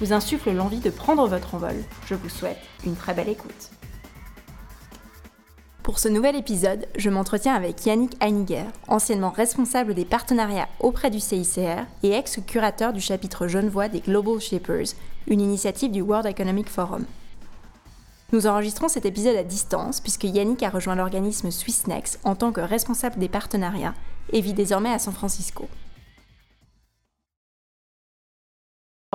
vous insufflent l'envie de prendre votre envol, je vous souhaite une très belle écoute. Pour ce nouvel épisode, je m'entretiens avec Yannick Heiniger, anciennement responsable des partenariats auprès du CICR et ex-curateur du chapitre Genevois des Global Shapers, une initiative du World Economic Forum. Nous enregistrons cet épisode à distance puisque Yannick a rejoint l'organisme Swissnex en tant que responsable des partenariats et vit désormais à San Francisco.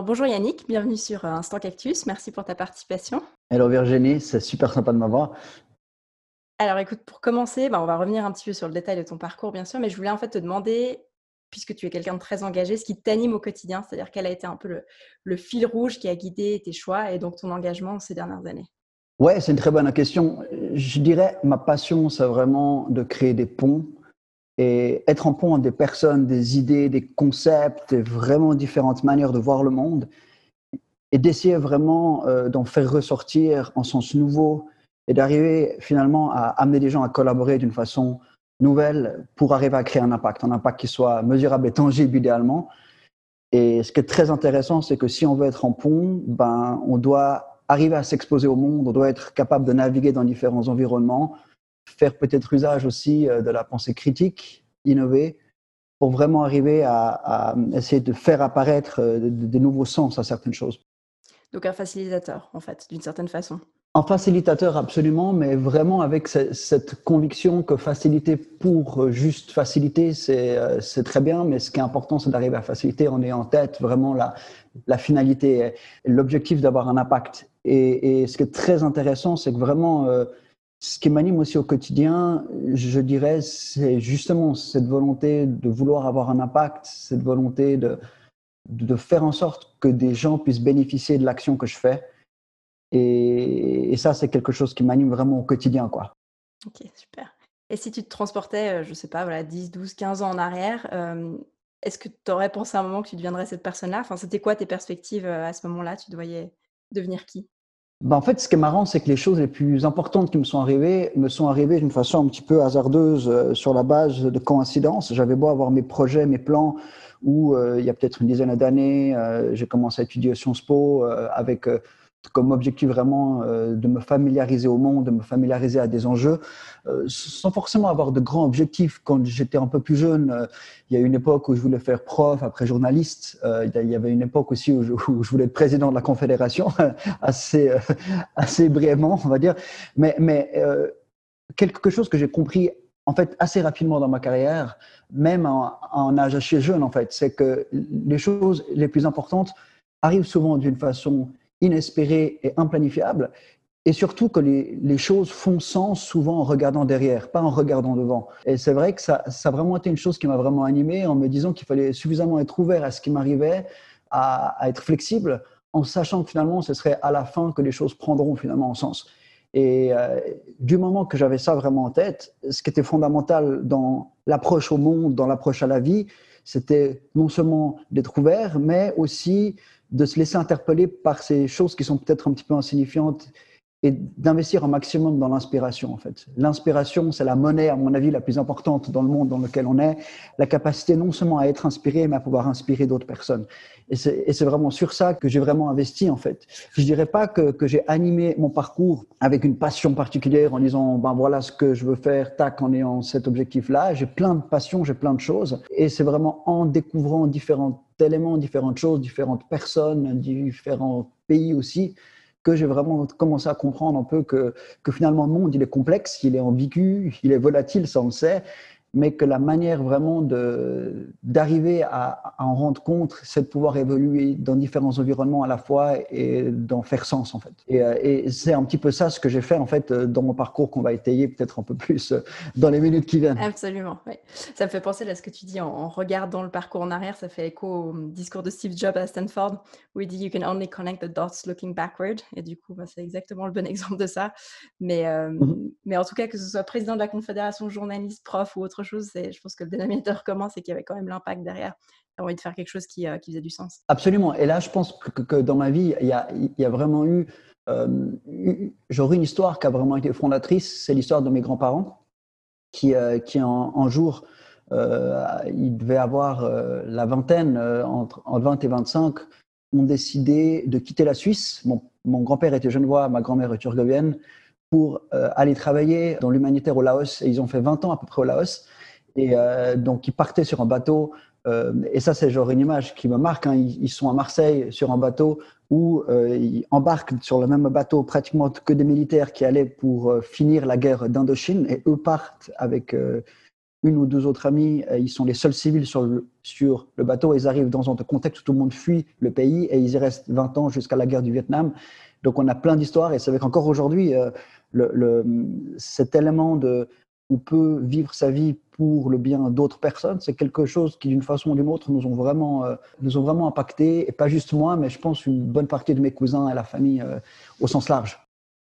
Bonjour Yannick, bienvenue sur euh, Instant Cactus, merci pour ta participation. Hello Virginie, c'est super sympa de m'avoir. Alors écoute, pour commencer, bah, on va revenir un petit peu sur le détail de ton parcours bien sûr, mais je voulais en fait te demander, puisque tu es quelqu'un de très engagé, ce qui t'anime au quotidien, c'est-à-dire quel a été un peu le, le fil rouge qui a guidé tes choix et donc ton engagement ces dernières années? Ouais, c'est une très bonne question. Je dirais, ma passion, c'est vraiment de créer des ponts et être en pont des personnes, des idées, des concepts, vraiment différentes manières de voir le monde et d'essayer vraiment euh, d'en faire ressortir en sens nouveau et d'arriver finalement à amener des gens à collaborer d'une façon nouvelle pour arriver à créer un impact, un impact qui soit mesurable et tangible idéalement. Et ce qui est très intéressant, c'est que si on veut être en pont, ben, on doit arriver à s'exposer au monde, on doit être capable de naviguer dans différents environnements, faire peut-être usage aussi euh, de la pensée critique, innover, pour vraiment arriver à, essayer de faire apparaître euh, de, nouveaux sens à certaines choses. Donc un facilitateur, en fait, d'une certaine façon. Un facilitateur, absolument, mais vraiment avec cette conviction que faciliter pour juste faciliter, euh, c'est très bien, mais ce qui est important, c'est d'arriver à faciliter en ayant en tête vraiment la, la finalité, l'objectif d'avoir un impact. Et, ce qui est très intéressant, c'est que vraiment, euh, ce qui m'anime aussi au quotidien, je dirais, c'est justement cette volonté de vouloir avoir un impact, cette volonté de, faire en sorte que des gens puissent bénéficier de l'action que je fais. Et, ça, c'est quelque chose qui m'anime vraiment au quotidien. Quoi. Ok, super. Et si tu te transportais, euh, je ne sais pas, voilà, 10, 12, 15 ans en arrière, euh, est-ce que tu aurais pensé à un moment que tu deviendrais cette personne-là? Enfin, C'était quoi tes perspectives à ce moment-là? Tu voyais devenir qui? Ben, en fait, ce qui est marrant, c'est que les choses les plus importantes qui me sont arrivées me sont arrivées d'une façon un petit peu hasardeuse euh, sur la base de coïncidences. J'avais beau avoir mes projets, mes plans, où euh, il y a peut-être une dizaine d'années, euh, j'ai commencé à étudier Sciences Po avec comme objectif vraiment euh, de me familiariser au monde, de me familiariser à des enjeux, euh, sans forcément avoir de grands objectifs. Quand j'étais un peu plus jeune, euh, il y a une époque où je voulais faire prof, après journaliste. il y avait une époque aussi où je, voulais être président de la Confédération, assez, assez brièvement, on va dire. Mais, mais quelque chose que j'ai compris en fait assez rapidement dans ma carrière, même en, en âge assez jeune, en fait, c'est que les choses les plus importantes arrivent souvent d'une façon inespéré et implanifiable, et surtout que les, choses font sens souvent en regardant derrière, pas en regardant devant. Et c'est vrai que ça, ça, a vraiment été une chose qui m'a vraiment animé en me disant qu'il fallait suffisamment être ouvert à ce qui m'arrivait, à, être flexible, en sachant que finalement ce serait à la fin que les choses prendront finalement en sens. Et euh, du moment que j'avais ça vraiment en tête, ce qui était fondamental dans l'approche au monde, dans l'approche à la vie, c'était non seulement d'être ouvert, mais aussi de se laisser interpeller par ces choses qui sont peut-être un petit peu insignifiantes et d'investir un maximum dans l'inspiration en fait. L'inspiration, c'est la monnaie à mon avis la plus importante dans le monde dans lequel on est, la capacité non seulement à être inspiré mais à pouvoir inspirer d'autres personnes. Et c'est vraiment sur ça que j'ai vraiment investi en fait. Je dirais pas que, que j'ai animé mon parcours avec une passion particulière en disant ben voilà ce que je veux faire, tac en ayant cet objectif-là. J'ai plein de passions, j'ai plein de choses et c'est vraiment en découvrant différentes éléments, différentes choses, différentes personnes, différents pays aussi, que j'ai vraiment commencé à comprendre un peu que, que finalement le monde, il est complexe, il est ambigu, il est volatile, ça on le sait, mais que la manière vraiment d'arriver à, en rendre compte, c'est de pouvoir évoluer dans différents environnements à la fois et d'en faire sens en fait. Et, euh, et c'est un petit peu ça ce que j'ai fait en fait dans mon parcours qu'on va étayer peut-être un peu plus euh, dans les minutes qui viennent. Absolument, oui. Ça me fait penser à ce que tu dis en, regardant le parcours en arrière, ça fait écho au discours de Steve Jobs à Stanford où il dit You can only connect the dots looking backward. Et du coup, bah, c'est exactement le bon exemple de ça. Mais, euh, mm-hmm. mais en tout cas, que ce soit président de la Confédération journaliste, prof ou autre chose, je pense que le dénominateur commun, c'est qu'il y avait quand même l'impact derrière. J'ai envie de faire quelque chose qui, euh, qui, faisait du sens. Absolument. Et là, je pense que, dans ma vie, il y a, vraiment eu, euh, j'aurais une histoire qui a vraiment été fondatrice. C'est l'histoire de mes grands-parents qui, euh, qui un, jour, euh, ils devaient avoir la vingtaine, entre, entre 20 et 25, ont décidé de quitter la Suisse. Mon, grand-père était genevois, ma grand-mère est urgovienne, pour aller travailler dans l'humanitaire au Laos. Et ils ont fait 20 ans à peu près au Laos. Et euh, donc, ils partaient sur un bateau. Euh, et ça, c'est genre une image qui me marque. Hein. Ils, sont à Marseille sur un bateau où euh, ils embarquent sur le même bateau pratiquement que des militaires qui allaient pour finir la guerre d'Indochine. Et eux partent avec une ou deux autres amis. Ils sont les seuls civils sur le, sur le bateau. Ils arrivent dans un contexte où tout le monde fuit le pays et ils y restent 20 ans jusqu'à la guerre du Vietnam. Donc, on a plein d'histoires. Et c'est vrai qu'encore aujourd'hui, le, le, cet élément de on peut vivre sa vie pour le bien d'autres personnes, c'est quelque chose qui, d'une façon ou d'une autre, nous ont vraiment, euh, nous ont vraiment impacté, et pas juste moi, mais je pense une bonne partie de mes cousins et la famille euh, au sens large.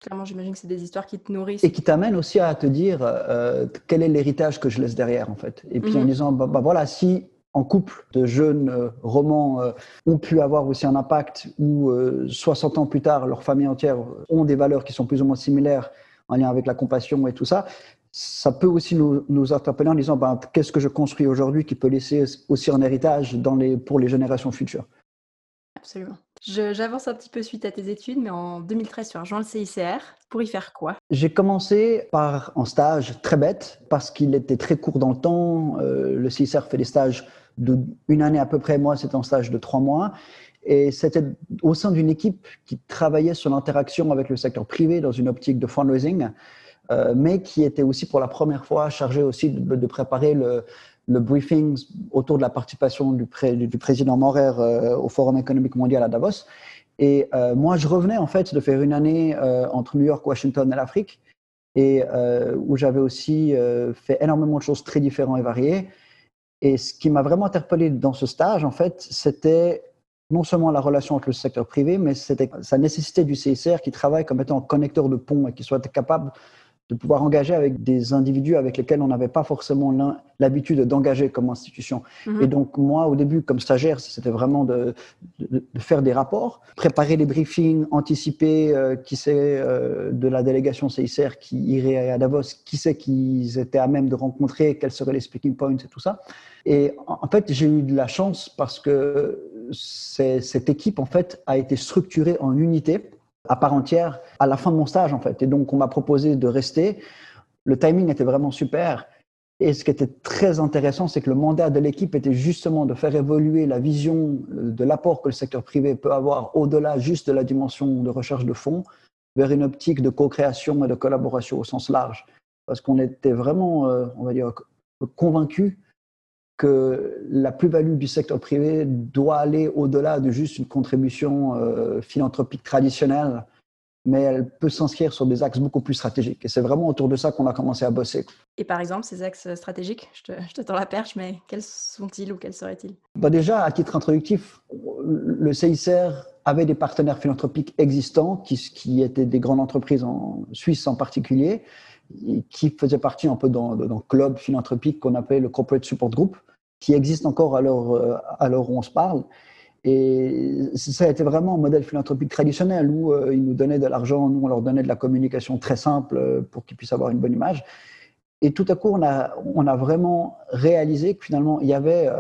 Clairement, j'imagine que c'est des histoires qui te nourrissent. Et qui t'amènent aussi à te dire euh, quel est l'héritage que je laisse derrière, en fait. Et puis en mhm. disant, bah, bah, voilà, si en couple de jeunes romans ont pu avoir aussi un impact, ou 60 ans plus tard, leur famille entière ont des valeurs qui sont plus ou moins similaires en lien avec la compassion et tout ça, ça peut aussi nous, nous interpeller en disant ben, qu'est-ce que je construis aujourd'hui qui peut laisser aussi un héritage dans les, pour les générations futures? Absolument. J'avance un petit peu suite à tes études, mais en 2013, tu as rejoint le CICR. Pour y faire quoi? J'ai commencé par un stage très bête, parce qu'il était très court dans le temps. Euh, le CICR fait des stages d'une année à peu près. Moi, c'était un stage de trois mois. Et c'était au sein d'une équipe qui travaillait sur l'interaction avec le secteur privé dans une optique de fundraising. Euh, mais qui était aussi pour la première fois chargé aussi de, préparer le, briefing autour de la participation du, président Morer euh, au Forum économique mondial à Davos. Et euh, moi, je revenais en fait de faire une année entre New York, Washington et l'Afrique, et où j'avais aussi fait énormément de choses très différentes et variées. Et ce qui m'a vraiment interpellé dans ce stage, en fait, c'était non seulement la relation avec le secteur privé, mais c'était sa nécessité du CICR qui travaille comme étant un connecteur de pont et qui soit capable de pouvoir engager avec des individus avec lesquels on n'avait pas forcément l'habitude d'engager comme institution. Mhm. Et donc, moi, au début, comme stagiaire, c'était vraiment de, de, faire des rapports, préparer les briefings, anticiper euh, qui c'est euh, de la délégation CICR qui irait à Davos, qui c'est qu'ils étaient à même de rencontrer, quels seraient les speaking points et tout ça. Et en fait, j'ai eu de la chance parce que cette équipe, en fait, a été structurée en unités à part entière à la fin de mon stage, en fait. Et donc, on m'a proposé de rester. Le timing était vraiment super. Et ce qui était très intéressant, c'est que le mandat de l'équipe était justement de faire évoluer la vision euh, de l'apport que le secteur privé peut avoir au-delà juste de la dimension de recherche de fonds vers une optique de co-création et de collaboration au sens large. Parce qu'on était vraiment, euh, on va dire, convaincus que la plus-value du secteur privé doit aller au-delà de juste une contribution euh, philanthropique traditionnelle, mais elle peut s'inscrire sur des axes beaucoup plus stratégiques. Et c'est vraiment autour de ça qu'on a commencé à bosser. Et par exemple, ces axes stratégiques, je te, je te tends la perche, mais quels sont-ils ou quels seraient-ils? Bah Déjà, à titre introductif, le CICR avait des partenaires philanthropiques existants, qui, qui étaient des grandes entreprises en Suisse en particulier, qui faisaient partie un peu d'un club philanthropique qu'on appelait le Corporate Support Group qui existe encore à l'heure, euh, à l'heure où on se parle. Et ça a été vraiment un modèle philanthropique traditionnel où euh, ils nous donnaient de l'argent, nous on leur donnait de la communication très simple euh, pour qu'ils puissent avoir une bonne image. Et tout à coup, on a, on a vraiment réalisé que finalement, il y avait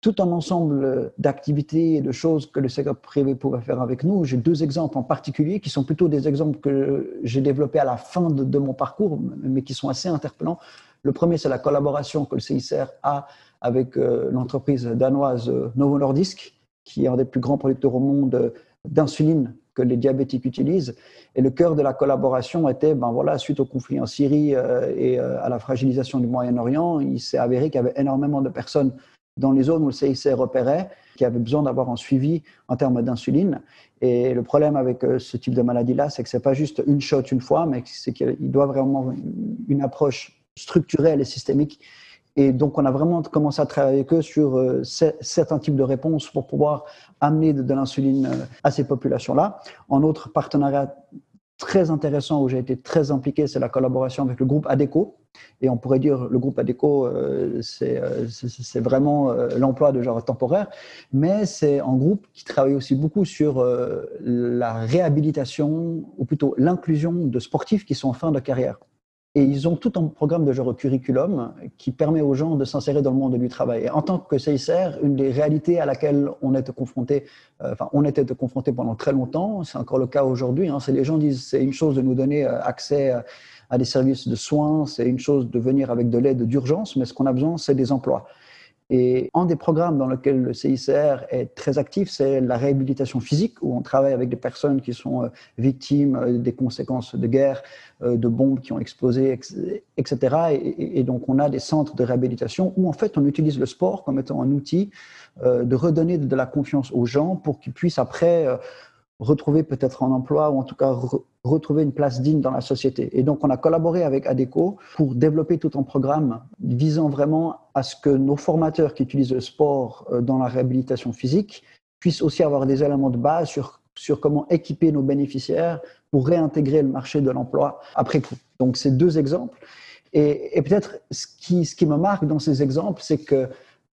tout un ensemble d'activités et de choses que le secteur privé pouvait faire avec nous. J'ai deux exemples en particulier qui sont plutôt des exemples que j'ai développés à la fin de mon parcours, mais qui sont assez interpellants. Le premier, c'est la collaboration que le CICR a avec euh, l'entreprise danoise euh, Novo Nordisk, qui est un des plus grands producteurs au monde d'insuline que les diabétiques utilisent. Et le cœur de la collaboration était, ben voilà, suite au conflit en Syrie euh, et euh, à la fragilisation du Moyen-Orient, il s'est avéré qu'il y avait énormément de personnes dans les zones où le CICR opérait qui avaient besoin d'avoir un suivi en termes d'insuline. Et le problème avec euh, ce type de maladie-là, c'est que c'est pas juste une shot une fois, mais c'est qu'il doit vraiment une approche structurelle et systémique et donc, on a vraiment commencé à travailler avec eux sur euh, certains types de réponses pour pouvoir amener de, l'insuline euh, à ces populations-là. En autre partenariat très intéressant où j'ai été très impliqué, c'est la collaboration avec le groupe ADECO. Et on pourrait dire le groupe ADECO, euh, c'est vraiment l'emploi de genre temporaire, mais c'est un groupe qui travaille aussi beaucoup sur la réhabilitation, ou plutôt l'inclusion de sportifs qui sont en fin de carrière. Et ils ont tout un programme de genre curriculum qui permet aux gens de s'insérer dans le monde du travail. En tant que CICR, une des réalités à laquelle on était confronté, euh, enfin, on était confronté pendant très longtemps, c'est encore le cas aujourd'hui, hein, c'est les gens disent c'est une chose de nous donner euh, accès à des services de soins, c'est une chose de venir avec de l'aide d'urgence, mais ce qu'on a besoin, c'est des emplois. Et un des programmes dans lesquels le CICR est très actif, c'est la réhabilitation physique, où on travaille avec des personnes qui sont euh, victimes euh, des conséquences de guerre, euh, de bombes qui ont explosé, etc. Et, donc, on a des centres de réhabilitation où, en fait, on utilise le sport comme étant un outil de redonner de la confiance aux gens pour qu'ils puissent après retrouver peut-être un emploi ou en tout cas retrouver une place digne dans la société. Et donc, on a collaboré avec ADECO pour développer tout un programme visant vraiment à ce que nos formateurs qui utilisent le sport euh, dans la réhabilitation physique puissent aussi avoir des éléments de base sur, sur comment équiper nos bénéficiaires pour réintégrer le marché de l'emploi après coup. Donc, c'est deux exemples. Et, et peut-être ce qui, ce qui me marque dans ces exemples, c'est que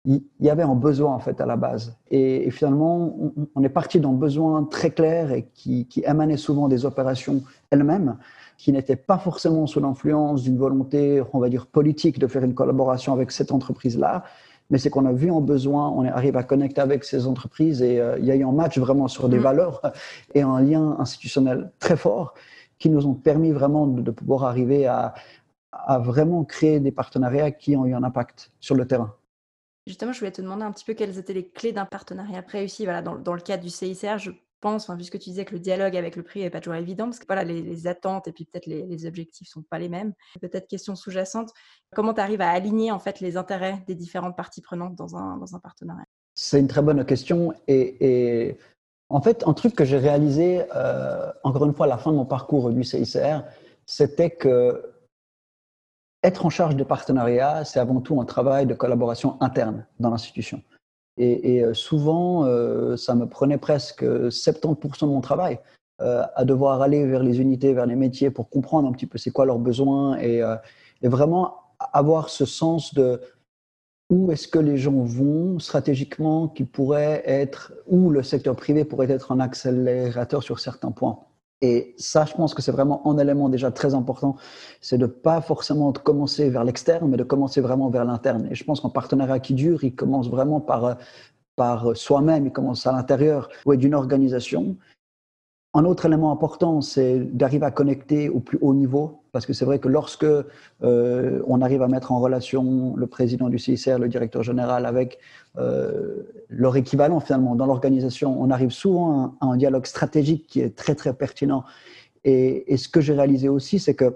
il y avait un besoin en fait à la base. Et, finalement, on, est parti d'un besoin très clair et qui, qui émanait souvent des opérations elles-mêmes, qui n'étaient pas forcément sous l'influence d'une volonté, on va dire, politique de faire une collaboration avec cette entreprise-là, mais c'est qu'on a vu un besoin, on arrive à connecter avec ces entreprises et euh, il y a eu un match vraiment sur des mmh. valeurs et un lien institutionnel très fort qui nous ont permis vraiment de, de pouvoir arriver à, à vraiment créer des partenariats qui ont eu un impact sur le terrain. Justement, je voulais te demander un petit peu quelles étaient les clés d'un partenariat réussi voilà, dans, dans, le cadre du CICR. Je pense, enfin, puisque tu disais que le dialogue avec le prix n'est pas toujours évident, parce que voilà, les, attentes et puis peut-être les, objectifs sont pas les mêmes. Peut-être question sous-jacente, comment tu arrives à aligner en fait les intérêts des différentes parties prenantes dans un, dans un partenariat? C'est une très bonne question. Et, et, en fait, un truc que j'ai réalisé, euh, encore une fois, à la fin de mon parcours du CICR, c'était que être en charge de partenariat, c'est avant tout un travail de collaboration interne dans l'institution. Et, euh, souvent, euh, ça me prenait presque 70% de mon travail euh, à devoir aller vers les unités, vers les métiers pour comprendre un petit peu c'est quoi leurs besoins et, et, vraiment avoir ce sens de où est-ce que les gens vont stratégiquement qui pourrait être, où le secteur privé pourrait être un accélérateur sur certains points. Et ça, je pense que c'est vraiment un élément déjà très important, c'est de pas forcément commencer vers l'externe, mais de commencer vraiment vers l'interne. Et je pense qu'un partenariat qui dure, il commence vraiment par, par soi-même, il commence à l'intérieur d'une organisation. Un autre élément important, c'est d'arriver à connecter au plus haut niveau, parce que c'est vrai que lorsque euh, on arrive à mettre en relation le président du CICR, le directeur général, avec euh, leur équivalent finalement dans l'organisation, on arrive souvent à un, dialogue stratégique qui est très très pertinent. Et, ce que j'ai réalisé aussi, c'est que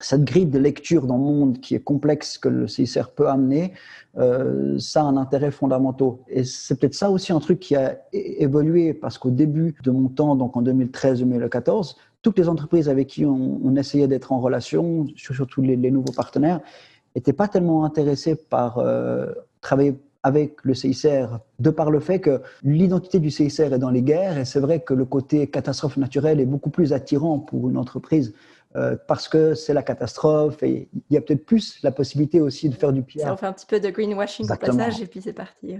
cette grille de lecture dans le monde qui est complexe que le CICR peut amener, euh, ça a un intérêt fondamental. Et c'est peut-être ça aussi un truc qui a évolué parce qu'au début de mon temps, donc en 2013-2014, toutes les entreprises avec qui on, essayait d'être en relation, surtout les, nouveaux partenaires, n'étaient pas tellement intéressés par euh, travailler avec le CICR, de par le fait que l'identité du CICR est dans les guerres, et c'est vrai que le côté catastrophe naturelle est beaucoup plus attirant pour une entreprise euh, parce que c'est la catastrophe et il y a peut-être plus la possibilité aussi de faire du pire. Ça, on fait un petit peu de greenwashing au passage et puis c'est parti.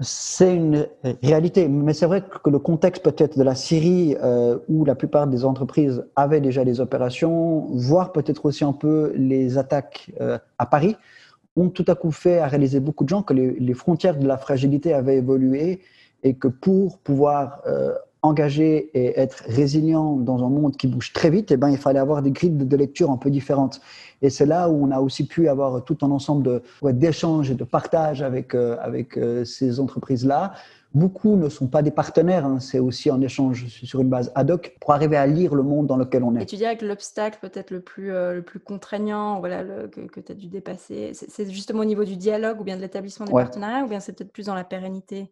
C'est une réalité, mais c'est vrai que le contexte peut-être de la Syrie euh, où la plupart des entreprises avaient déjà des opérations, voire peut-être aussi un peu les attaques euh, à Paris, ont tout à coup fait à réaliser beaucoup de gens que les, les, frontières de la fragilité avaient évolué et que pour pouvoir engagé et être résilient dans un monde qui bouge très vite, eh ben, il fallait avoir des grilles de lecture un peu différentes. Et c'est là où on a aussi pu avoir tout un ensemble d'échanges et de partage avec, euh, avec euh, ces entreprises-là. Beaucoup ne sont pas des partenaires, hein. c'est aussi un échange sur une base ad hoc pour arriver à lire le monde dans lequel on est. Et tu dirais que l'obstacle peut-être le plus, euh, le plus contraignant voilà, que, que tu as dû dépasser, c'est, justement au niveau du dialogue ou bien de l'établissement des partenariats ou bien c'est peut-être plus dans la pérennité?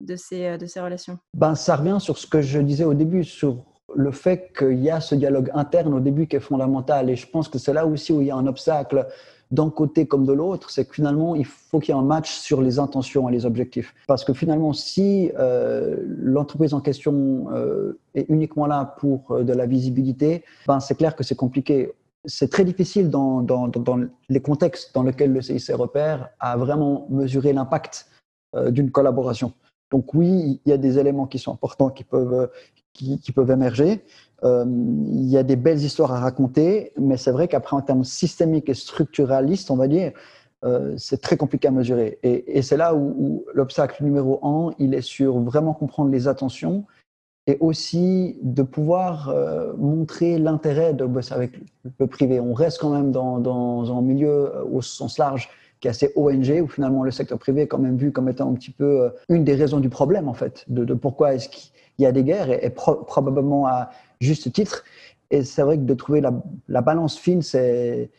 De ces, de ces relations ben, Ça revient sur ce que je disais au début, sur le fait qu'il y a ce dialogue interne au début qui est fondamental. Et je pense que c'est là aussi où il y a un obstacle d'un côté comme de l'autre, c'est que finalement, il faut qu'il y ait un match sur les intentions et les objectifs. Parce que finalement, si euh, l'entreprise en question euh, est uniquement là pour euh, de la visibilité, ben, c'est clair que c'est compliqué. C'est très difficile dans, dans, dans, les contextes dans lesquels le CIC repère à vraiment mesurer l'impact d'une collaboration. Donc oui, il y a des éléments qui sont importants qui peuvent, qui, peuvent émerger. Euh, il y a des belles histoires à raconter, mais c'est vrai qu'après, en termes systémiques et structuralistes, on va dire, euh, c'est très compliqué à mesurer. Et, c'est là où, l'obstacle numéro un, il est sur vraiment comprendre les attentions et aussi de pouvoir euh, montrer l'intérêt de bosser avec le privé. On reste quand même dans, dans un milieu au sens large qui est assez ONG, où finalement le secteur privé est quand même vu comme étant un petit peu une des raisons du problème, en fait, de, pourquoi est-ce qu'il il y a des guerres, et, probablement à juste titre. Et c'est vrai que de trouver la, balance fine, c'est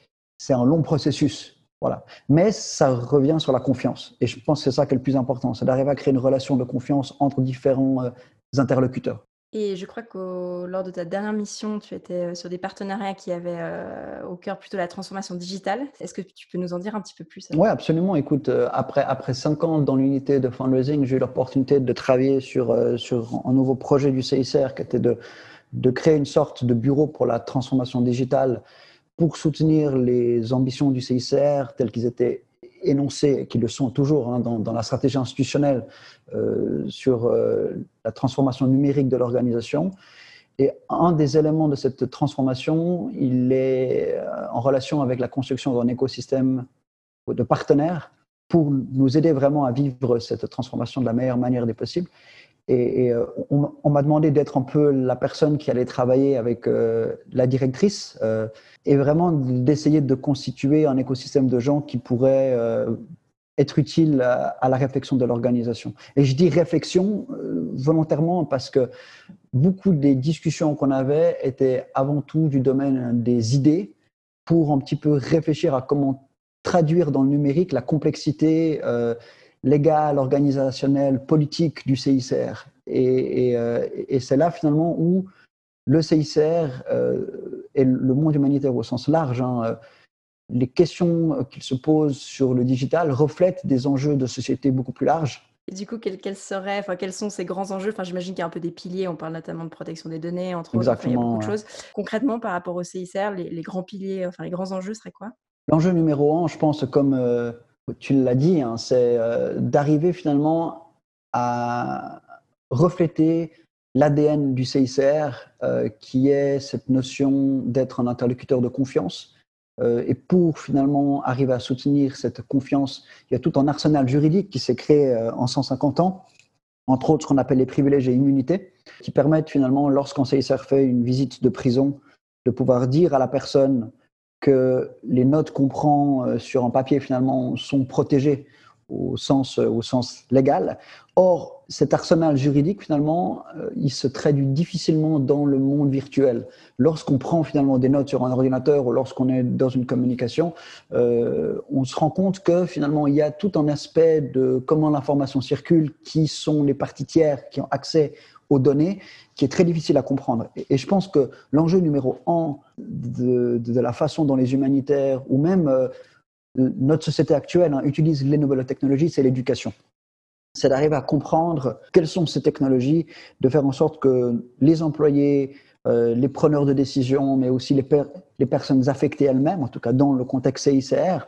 un long processus. Voilà. Mais ça revient sur la confiance. Et je pense que c'est ça qui est le plus important, c'est d'arriver à créer une relation de confiance entre différents euh, interlocuteurs. Et je crois que lors de ta dernière mission, tu étais euh, sur des partenariats qui avaient euh, au cœur plutôt la transformation digitale. Est-ce que tu peux nous en dire un petit peu plus Oui, absolument. Écoute, euh, après, après cinq ans dans l'unité de fundraising, j'ai eu l'opportunité de travailler sur, sur un nouveau projet du CICR qui était de, de créer une sorte de bureau pour la transformation digitale pour soutenir les ambitions du CICR telles qu'ils étaient énoncés, qui le sont toujours hein, dans, la stratégie institutionnelle euh, sur euh, la transformation numérique de l'organisation. Et un des éléments de cette transformation, il est euh, en relation avec la construction d'un écosystème de partenaires pour nous aider vraiment à vivre cette transformation de la meilleure manière des possibles. Et, euh, on, m'a demandé d'être un peu la personne qui allait travailler avec euh, la directrice euh, et vraiment d'essayer de constituer un écosystème de gens qui pourraient être utiles à, la réflexion de l'organisation. Et je dis réflexion volontairement parce que beaucoup des discussions qu'on avait étaient avant tout du domaine des idées pour un petit peu réfléchir à comment traduire dans le numérique la complexité légale, organisationnelle, politique du CICR. Euh, et, c'est là finalement où le CICR euh, et le monde humanitaire au sens large, hein, euh, les questions qu'il se posent sur le digital reflètent des enjeux de société beaucoup plus larges. Et du coup, quels, seraient, enfin, quels sont ces grands enjeux? Enfin, J'imagine qu'il y a un peu des piliers, on parle notamment de protection des données, entre autres, il y a beaucoup de choses. Concrètement, par rapport au CICR, les, grands piliers, enfin les grands enjeux seraient quoi? L'enjeu numéro un, je pense, comme tu l'as dit, hein, c'est euh, d'arriver finalement à refléter l'ADN du CICR, euh, qui est cette notion d'être un interlocuteur de confiance. Euh, et pour finalement arriver à soutenir cette confiance, il y a tout un arsenal juridique qui s'est créé en 150 ans, entre autres ce qu'on appelle les privilèges et immunités, qui permettent finalement, lorsqu'un CICR fait une visite de prison, de pouvoir dire à la personne que les notes qu'on prend euh, sur un papier finalement sont protégées au sens, euh, au sens légal. Or, cet arsenal juridique, finalement, euh, il se traduit difficilement dans le monde virtuel. Lorsqu'on prend finalement des notes sur un ordinateur ou lorsqu'on est dans une communication, on se rend compte que finalement, il y a tout un aspect de comment l'information circule, qui sont les parties tiers qui ont accès aux données qui est très difficile à comprendre. Et, je pense que l'enjeu numéro un de, la façon dont les humanitaires ou même euh, notre société actuelle hein, utilise les nouvelles technologies, c'est l'éducation. C'est d'arriver à comprendre quelles sont ces technologies, de faire en sorte que les employés, euh, les preneurs de décision, mais aussi les, les personnes affectées elles-mêmes, en tout cas dans le contexte CICR,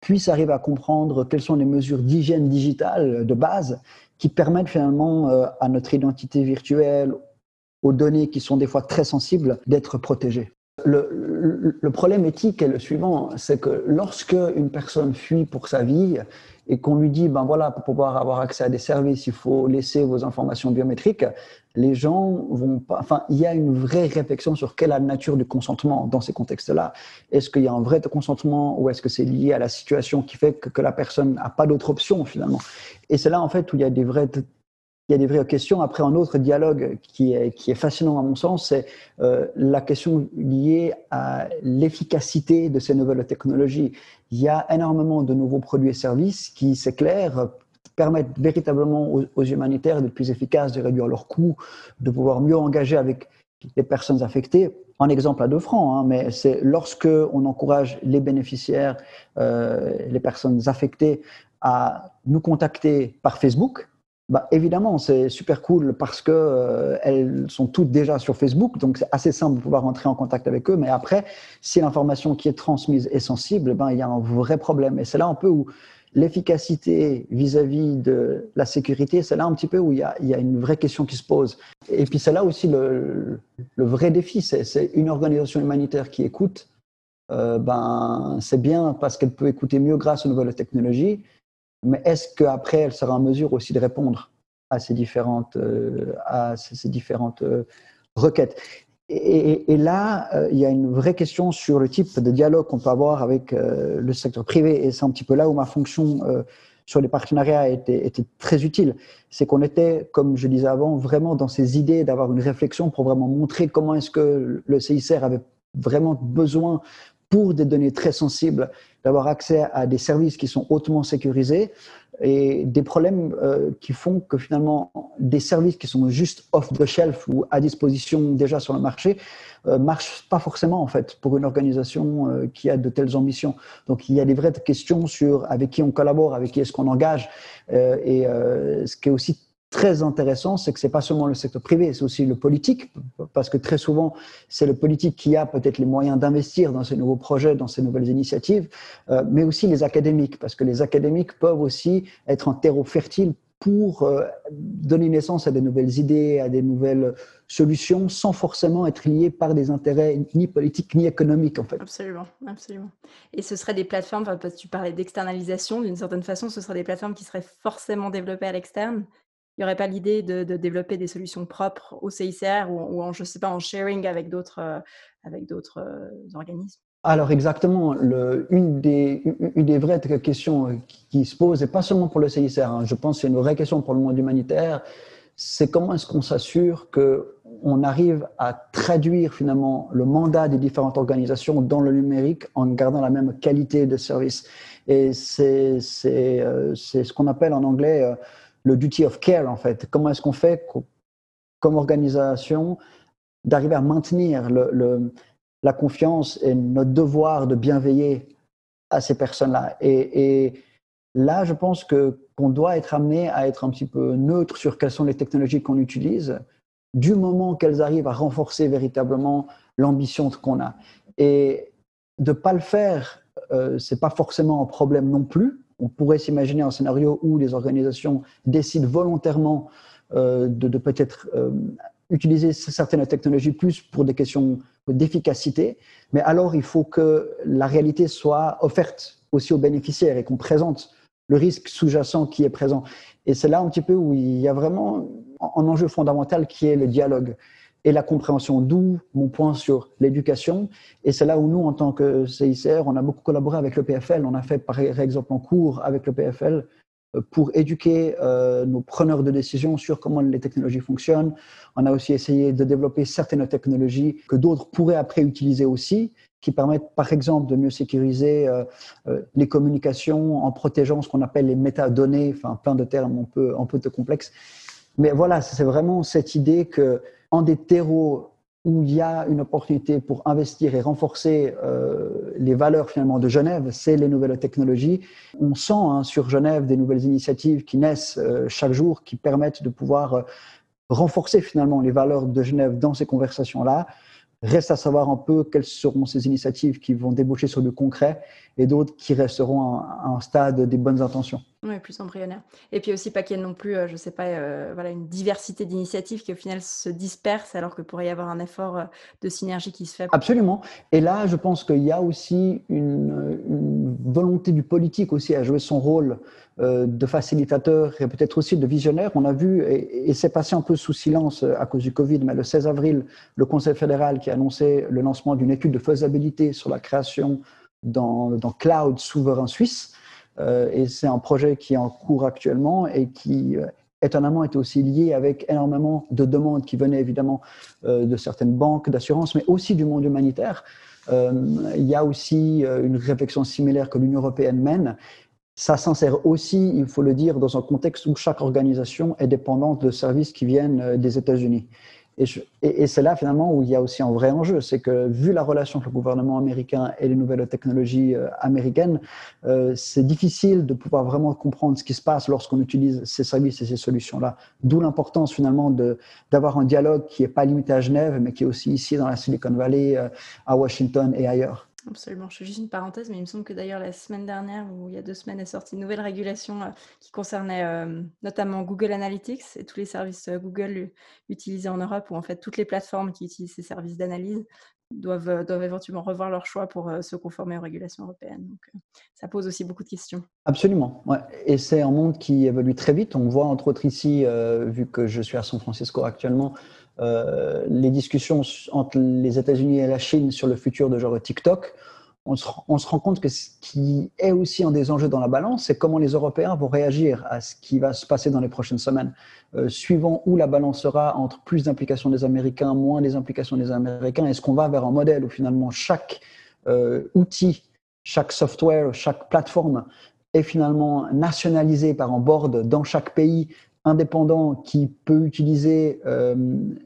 puissent arriver à comprendre quelles sont les mesures d'hygiène digitale de base qui permettent finalement euh, à notre identité virtuelle, aux données qui sont des fois très sensibles, d'être protégées. Le, le, problème éthique est le suivant, c'est que lorsque une personne fuit pour sa vie et qu'on lui dit, ben voilà, pour pouvoir avoir accès à des services, il faut laisser vos informations biométriques, les gens vont pas, enfin, il y a une vraie réflexion sur quelle est la nature du consentement dans ces contextes-là. Est-ce qu'il y a un vrai consentement ou est-ce que c'est lié à la situation qui fait que, la personne n'a pas d'autre option finalement? Et c'est là, en fait, où il y a des vrais il y a des vraies questions. Après, un autre dialogue qui est, qui est fascinant à mon sens, c'est euh, la question liée à l'efficacité de ces nouvelles technologies. Il y a énormément de nouveaux produits et services qui, c'est clair, permettent véritablement aux, humanitaires d'être plus efficaces, de réduire leurs coûts, de pouvoir mieux engager avec les personnes affectées. Un exemple à deux francs, hein, mais c'est lorsque on encourage les bénéficiaires, euh, les personnes affectées à nous contacter par Facebook, bah, évidemment, c'est super cool parce que euh, elles sont toutes déjà sur Facebook, donc c'est assez simple de pouvoir entrer en contact avec eux. Mais après, si l'information qui est transmise est sensible, ben, il y a un vrai problème. Et c'est là un peu où l'efficacité vis-à-vis de la sécurité, c'est là un petit peu où il y, a, une vraie question qui se pose. Et puis c'est là aussi le, le vrai défi, c'est une organisation humanitaire qui écoute. Euh, ben, c'est bien parce qu'elle peut écouter mieux grâce aux nouvelles technologies mais est-ce qu'après, elle sera en mesure aussi de répondre à ces différentes, euh, à ces, différentes euh, requêtes? Et, là, euh, il y a une vraie question sur le type de dialogue qu'on peut avoir avec le secteur privé. Et c'est un petit peu là où ma fonction sur les partenariats était, était très utile. C'est qu'on était, comme je disais avant, vraiment dans ces idées d'avoir une réflexion pour vraiment montrer comment est-ce que le CICR avait vraiment besoin pour des données très sensibles, d'avoir accès à des services qui sont hautement sécurisés et des problèmes euh, qui font que finalement des services qui sont juste off the shelf ou à disposition déjà sur le marché euh, marchent pas forcément en fait pour une organisation euh, qui a de telles ambitions. Donc il y a des vraies questions sur avec qui on collabore, avec qui est-ce qu'on engage euh, et ce qui est aussi très intéressant, c'est que c'est pas seulement le secteur privé, c'est aussi le politique, parce que très souvent, c'est le politique qui a peut-être les moyens d'investir dans ces nouveaux projets, dans ces nouvelles initiatives, euh, mais aussi les académiques, parce que les académiques peuvent aussi être un terreau fertile pour euh, donner naissance à des nouvelles idées, à des nouvelles solutions, sans forcément être liés par des intérêts ni politiques ni économiques, en fait. Absolument, absolument. Et ce seraient des plateformes, parce que tu parlais d'externalisation, d'une certaine façon, ce seraient des plateformes qui seraient forcément développées à l'externe il n'y aurait pas l'idée de, développer des solutions propres au CICR ou, en, je sais pas, en sharing avec d'autres euh, euh, organismes? Alors exactement, une, des, vraies questions qui se pose, et pas seulement pour le CICR, hein, je pense que c'est une vraie question pour le monde humanitaire, c'est comment est-ce qu'on s'assure qu'on arrive à traduire finalement le mandat des différentes organisations dans le numérique en gardant la même qualité de service. Et c'est euh, ce qu'on appelle en anglais le duty of care, en fait. Comment est-ce qu'on fait comme organisation d'arriver à maintenir le, la confiance et notre devoir de bien veiller à ces personnes-là. Et, là, je pense que qu'on doit être amené à être un petit peu neutre sur quelles sont les technologies qu'on utilise, du moment qu'elles arrivent à renforcer véritablement l'ambition qu'on a. Et de pas le faire, euh, c'est pas forcément un problème non plus, on pourrait s'imaginer un scénario où les organisations décident volontairement euh, de, peut-être euh, utiliser certaines technologies plus pour des questions d'efficacité, mais alors il faut que la réalité soit offerte aussi aux bénéficiaires et qu'on présente le risque sous-jacent qui est présent. Et c'est là un petit peu où il y a vraiment un enjeu fondamental qui est le dialogue et la compréhension, d'où mon point sur l'éducation. Et c'est là où nous, en tant que CICR, on a beaucoup collaboré avec le PFL. On a fait, par exemple, en cours avec le PFL pour éduquer euh, nos preneurs de décision sur comment les technologies fonctionnent. On a aussi essayé de développer certaines technologies que d'autres pourraient après utiliser aussi, qui permettent par exemple de mieux sécuriser euh, les communications en protégeant ce qu'on appelle les métadonnées, enfin plein de termes un peu, un peu de complexes. Mais voilà, c'est vraiment cette idée que en des terreaux où il y a une opportunité pour investir et renforcer euh, les valeurs finalement de Genève, c'est les nouvelles technologies. On sent hein, sur Genève des nouvelles initiatives qui naissent euh, chaque jour, qui permettent de pouvoir euh, renforcer finalement les valeurs de Genève dans ces conversations-là. Reste à savoir un peu quelles seront ces initiatives qui vont déboucher sur du concret et d'autres qui resteront à un stade des bonnes intentions. Oui, plus embryonnaire. Et puis aussi pas qu'il y ait non plus, heu, je sais pas, heu, voilà, une diversité d'initiatives qui au final se dispersent alors que pourrait y avoir un effort, heu, de synergie qui se fait. Absolument. Et là, je pense qu'il y a aussi une, une, volonté du politique aussi à jouer son rôle euh, de facilitateur et peut-être aussi de visionnaire. On a vu, et, et c'est passé un peu sous silence à cause du Covid, mais le 16 avril, le Conseil fédéral qui a annoncé le lancement d'une étude de faisabilité sur la création dans, cloud souverain suisse. Euh, et c'est un projet qui est en cours actuellement et qui, euh, étonnamment, était aussi lié avec énormément de demandes qui venaient évidemment euh, de certaines banques d'assurance, mais aussi du monde humanitaire. il y a aussi une réflexion similaire que l'Union européenne mène. Ça s'insère aussi, il faut le dire, dans un contexte où chaque organisation est dépendante de services qui viennent des États-Unis. Et, c'est là finalement où il y a aussi un vrai enjeu, c'est que vu la relation entre le gouvernement américain et les nouvelles technologies euh, américaines, euh, c'est difficile de pouvoir vraiment comprendre ce qui se passe lorsqu'on utilise ces services et ces solutions-là. D'où l'importance finalement d'avoir un dialogue qui n'est pas limité à Genève, mais qui est aussi ici dans la Silicon Valley, euh, à Washington et ailleurs. Absolument. Je fais juste une parenthèse, mais il me semble que d'ailleurs la semaine dernière ou il y a deux semaines est sortie une nouvelle régulation euh, qui concernait euh, notamment Google Analytics et tous les services euh, Google utilisés en Europe, où en fait toutes les plateformes qui utilisent ces services d'analyse doivent, doivent éventuellement revoir leur choix pour se conformer aux régulations européennes. Donc ça pose aussi beaucoup de questions. Absolument. Ouais. Et c'est un monde qui évolue très vite. On voit entre autres ici, vu que je suis à San Francisco actuellement, euh, les discussions entre les États-Unis et la Chine sur le futur de genre TikTok, on se, rend compte que ce qui est aussi un des enjeux dans la balance, c'est comment les Européens vont réagir à ce qui va se passer dans les prochaines semaines. Euh, suivant où la balance sera entre plus d'implications des Américains, moins des implications des Américains, est-ce qu'on va vers un modèle où finalement chaque euh, outil, chaque software, chaque plateforme est finalement nationalisé par un board dans chaque pays indépendant qui peut utiliser euh,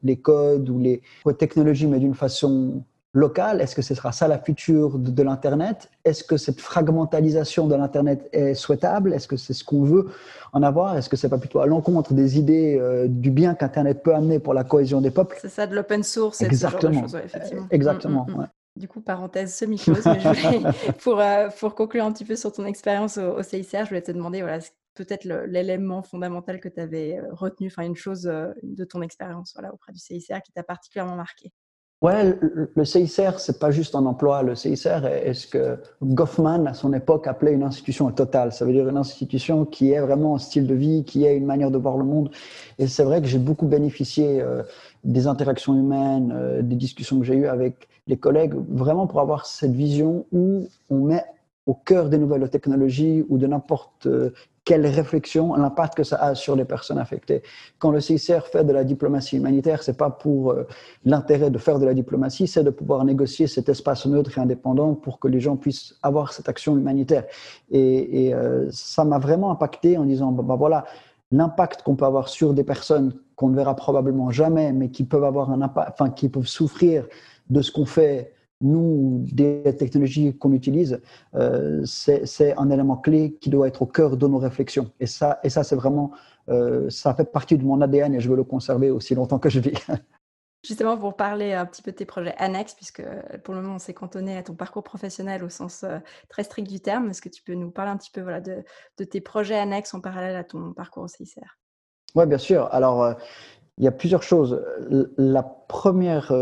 les codes ou les technologies, mais d'une façon locale Est-ce que ce sera ça la future de, l'Internet? Est-ce que cette fragmentalisation de l'Internet est souhaitable? Est-ce que c'est ce qu'on veut en avoir? Est-ce que c'est pas plutôt à l'encontre des idées euh, du bien qu'Internet peut amener pour la cohésion des peuples? C'est ça de l'open source Exactement. Ce effectivement. Exactement. Mm, mm, mm. Du coup, parenthèse semi-close, mais je voulais, pour, euh, pour conclure un petit peu sur ton expérience au, au, CICR, je voulais te demander voilà, peut-être l'élément fondamental que tu avais euh, retenu, enfin une chose euh, de ton expérience voilà, auprès du CICR qui t'a particulièrement marqué Ouais, le CICR, c'est pas juste un emploi. Le CICR est ce que Goffman, à son époque, appelait une institution totale. Ça veut dire une institution qui est vraiment un style de vie, qui est une manière de voir le monde. Et c'est vrai que j'ai beaucoup bénéficié euh, des interactions humaines, des discussions que j'ai eues avec les collègues, vraiment pour avoir cette vision où on met au cœur des nouvelles technologies ou de n'importe quelle réflexion, l'impact que ça a sur les personnes affectées. Quand le CICR fait de la diplomatie humanitaire, c'est pas pour euh, l'intérêt de faire de la diplomatie, c'est de pouvoir négocier cet espace neutre et indépendant pour que les gens puissent avoir cette action humanitaire. Et, euh, ça m'a vraiment impacté en disant, bah, bah voilà, l'impact qu'on peut avoir sur des personnes qu'on ne verra probablement jamais, mais qui peuvent avoir un impact, enfin, qui peuvent souffrir de ce qu'on fait nous, des technologies qu'on utilise, euh, c'est un élément clé qui doit être au cœur de nos réflexions. Et ça, et ça c'est vraiment, euh, ça fait partie de mon ADN et je veux le conserver aussi longtemps que je vis. Justement, pour parler un petit peu de tes projets annexes, puisque pour le moment, on s'est cantonné à ton parcours professionnel au sens euh, très strict du terme, est-ce que tu peux nous parler un petit peu voilà, de, de tes projets annexes en parallèle à ton parcours au CICR Oui, bien sûr. Alors, il y a plusieurs choses. La première